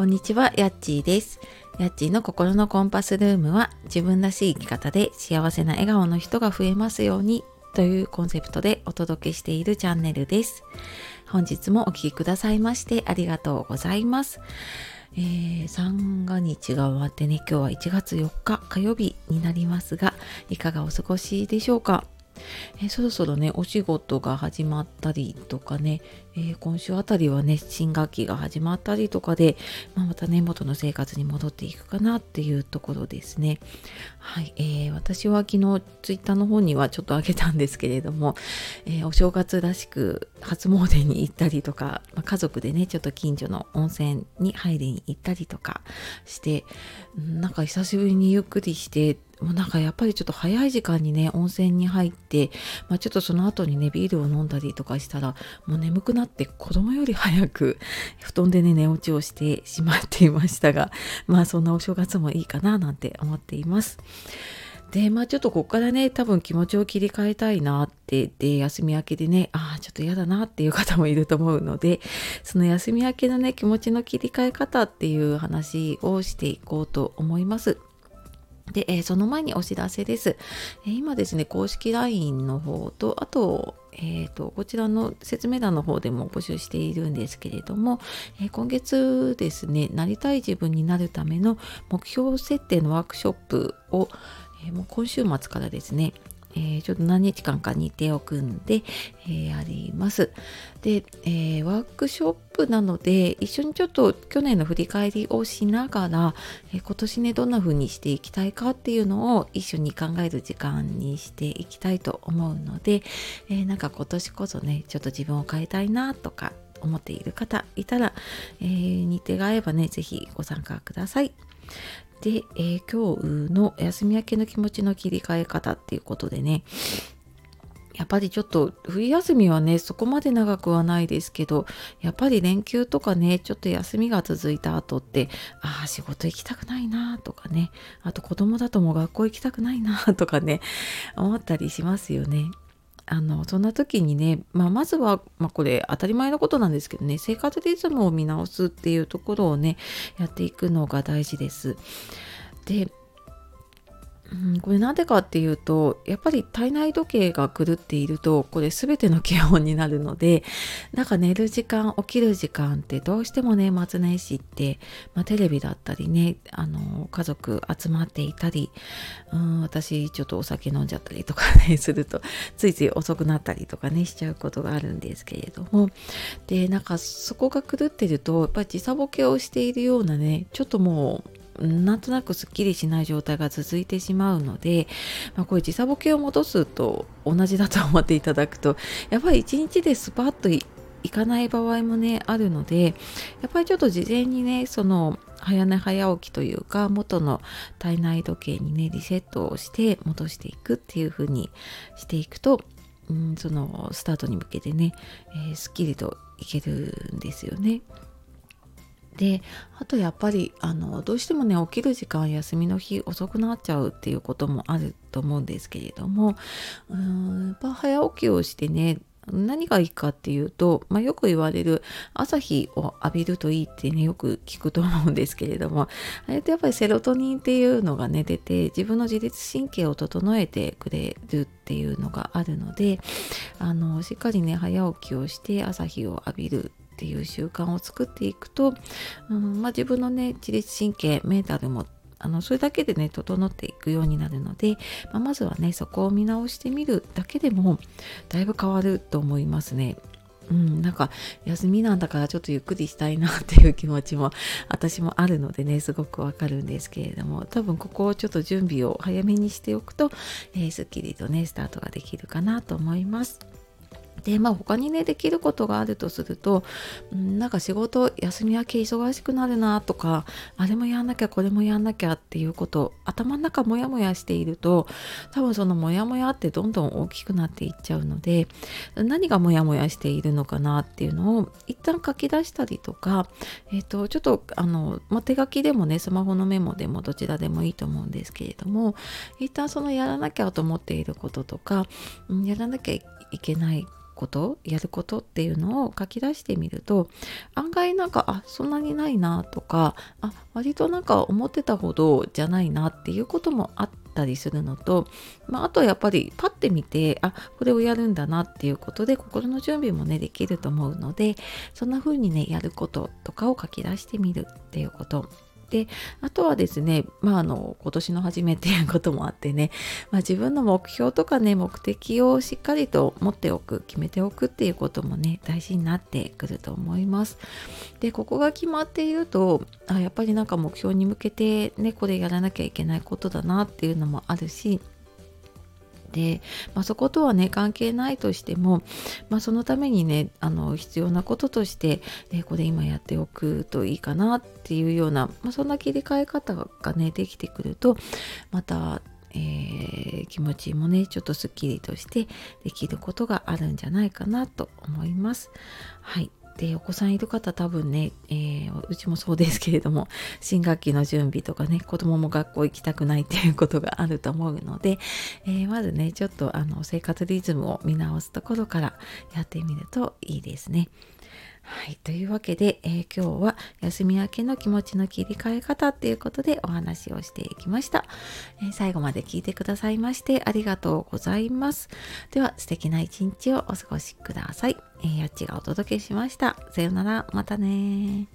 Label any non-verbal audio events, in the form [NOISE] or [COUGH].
こんにちは、やっちーです。やっちーの心のコンパスルームは自分らしい生き方で幸せな笑顔の人が増えますようにというコンセプトでお届けしているチャンネルです。本日もお聴きくださいましてありがとうございます。えー、三が日が終わってね、今日は1月4日火曜日になりますが、いかがお過ごしでしょうか？えそろそろねお仕事が始まったりとかね、えー今週あたりはね新学期が始まったりとかで、まあ、またね元の生活に戻っていくかなっていうところですね。はい、えー私は昨日ツイッターの方にはちょっとあげたんですけれども、えーお正月らしく初詣に行ったりとか、まあ家族でねちょっと近所の温泉に入りに行ったりとかしてうんなんか久しぶりにゆっくりしてもうなんかやっぱりちょっと早い時間にね温泉に入って、まあ、ちょっとその後にねビールを飲んだりとかしたらもう眠くななって子供より早く布団でね寝落ちをしてしまっていましたが [LAUGHS] まあそんなお正月もいいかななんて思っています。でまあちょっとここからね多分気持ちを切り替えたいなってで休み明けでねああちょっと嫌だなっていう方もいると思うのでその休み明けのね気持ちの切り替え方っていう話をしていこうと思います。で、えーその前にお知らせです。えー今ですね、公式 LINE の方と、あと、えーと、こちらの説明欄の方でも募集しているんですけれども、えー今月ですね、なりたい自分になるための目標設定のワークショップを、えもう今週末からですね、えーちょっと何日間か日程を組んで、えーやります。で、えーワークショップなので一緒にちょっと去年の振り返りをしながら、え今年ねどんな風にしていきたいかっていうのを一緒に考える時間にしていきたいと思うので、えなんか今年こそねちょっと自分を変えたいなとか思っている方いたら、えー日程が合えばね是非ご参加ください。で、えー今日の休み明けの気持ちの切り替え方っていうことでねやっぱりちょっと冬休みはねそこまで長くはないですけどやっぱり連休とかねちょっと休みが続いた後ってああ仕事行きたくないなとかねあと子供だとも学校行きたくないなとかね思ったりしますよね。あのそんな時にね、まあ、まずは、まあ、これ当たり前のことなんですけどね生活リズムを見直すっていうところをねやっていくのが大事です。でうん、これなんでかっていうとやっぱり体内時計が狂っているとこれ全ての基本になるのでなんか寝る時間起きる時間ってどうしてもね末年始って、まあ、テレビだったりねあの家族集まっていたり、うん、私ちょっとお酒飲んじゃったりとかね [LAUGHS] するとついつい遅くなったりとかねしちゃうことがあるんですけれども。でなんかそこが狂ってるとやっぱり時差ボケをしているようなねちょっともうなんとなくすっきりしない状態が続いてしまうので、まあ、こういう時差ボケを戻すと同じだと思っていただくとやっぱり一日でスパッといかない場合もねあるのでやっぱりちょっと事前にねその早寝早起きというか元の体内時計にねリセットをして戻していくっていう風にしていくと、うん、そのスタートに向けてね、えーすっきりといけるんですよね。であとやっぱりあのどうしてもね起きる時間休みの日遅くなっちゃうっていうこともあると思うんですけれどもうーんやっぱ早起きをしてね何がいいかっていうと、まあ、よく言われる朝日を浴びるといいってねよく聞くと思うんですけれどもあれってやっぱりセロトニンっていうのがね出て自分の自律神経を整えてくれるっていうのがあるのであのしっかりね早起きをして朝日を浴びるっていう習慣を作っていくと、うんまあ、自分のね自律神経メンタルもあのそれだけでね整っていくようになるので、まあ、まずはねそこを見直してみるだけでもだいぶ変わると思いますね。うん、なんか休みなんだからちょっとゆっくりしたいなっていう気持ちも私もあるのでねすごくわかるんですけれども多分ここをちょっと準備を早めにしておくと、えーすっきりとねスタートができるかなと思います。でまあ他にねできることがあるとすると、うん、なんか仕事休み明け忙しくなるなとかあれもやんなきゃこれもやんなきゃっていうこと頭の中モヤモヤしていると多分そのモヤモヤってどんどん大きくなっていっちゃうので何がモヤモヤしているのかなっていうのを一旦書き出したりとか、えー、とちょっとあの、まあ、手書きでもねスマホのメモでもどちらでもいいと思うんですけれども一旦そのやらなきゃと思っていることとか、やらなきゃいけないことやることっていうのを書き出してみると案外なんかあそんなにないなとかあ割となんか思ってたほどじゃないなっていうこともあったりするのと、まあ、あとやっぱりパッて見てあこれをやるんだなっていうことで心の準備もねできると思うのでそんな風にねやることとかを書き出してみるっていうこと。であとはですねまああの今年の初めっていうこともあってね、まあ、自分の目標とかね目的をしっかりと持っておく決めておくっていうこともね大事になってくると思います。でここが決まっているとあやっぱりなんか目標に向けてねこれやらなきゃいけないことだなっていうのもあるしで、まあ、そことはね関係ないとしても、まあ、そのためにねあの必要なこととして、えこれ今やっておくといいかなっていうような、まあ、そんな切り替え方がねできてくるとまたえー、気持ちもねちょっとすっきりとしてできることがあるんじゃないかなと思います。はいでお子さんいる方多分ね、えー、うちもそうですけれども [LAUGHS] 新学期の準備とかね子供も学校行きたくないっていうことがあると思うので、えー、まずねちょっとあの生活リズムを見直すところからやってみるといいですね。はい。というわけで、えー、今日は休み明けの気持ちの切り替え方っていうことでお話をしていきました、えー、最後まで聞いてくださいましてありがとうございます。では素敵な一日をお過ごしください。えー、やっちがお届けしました。さようなら。またね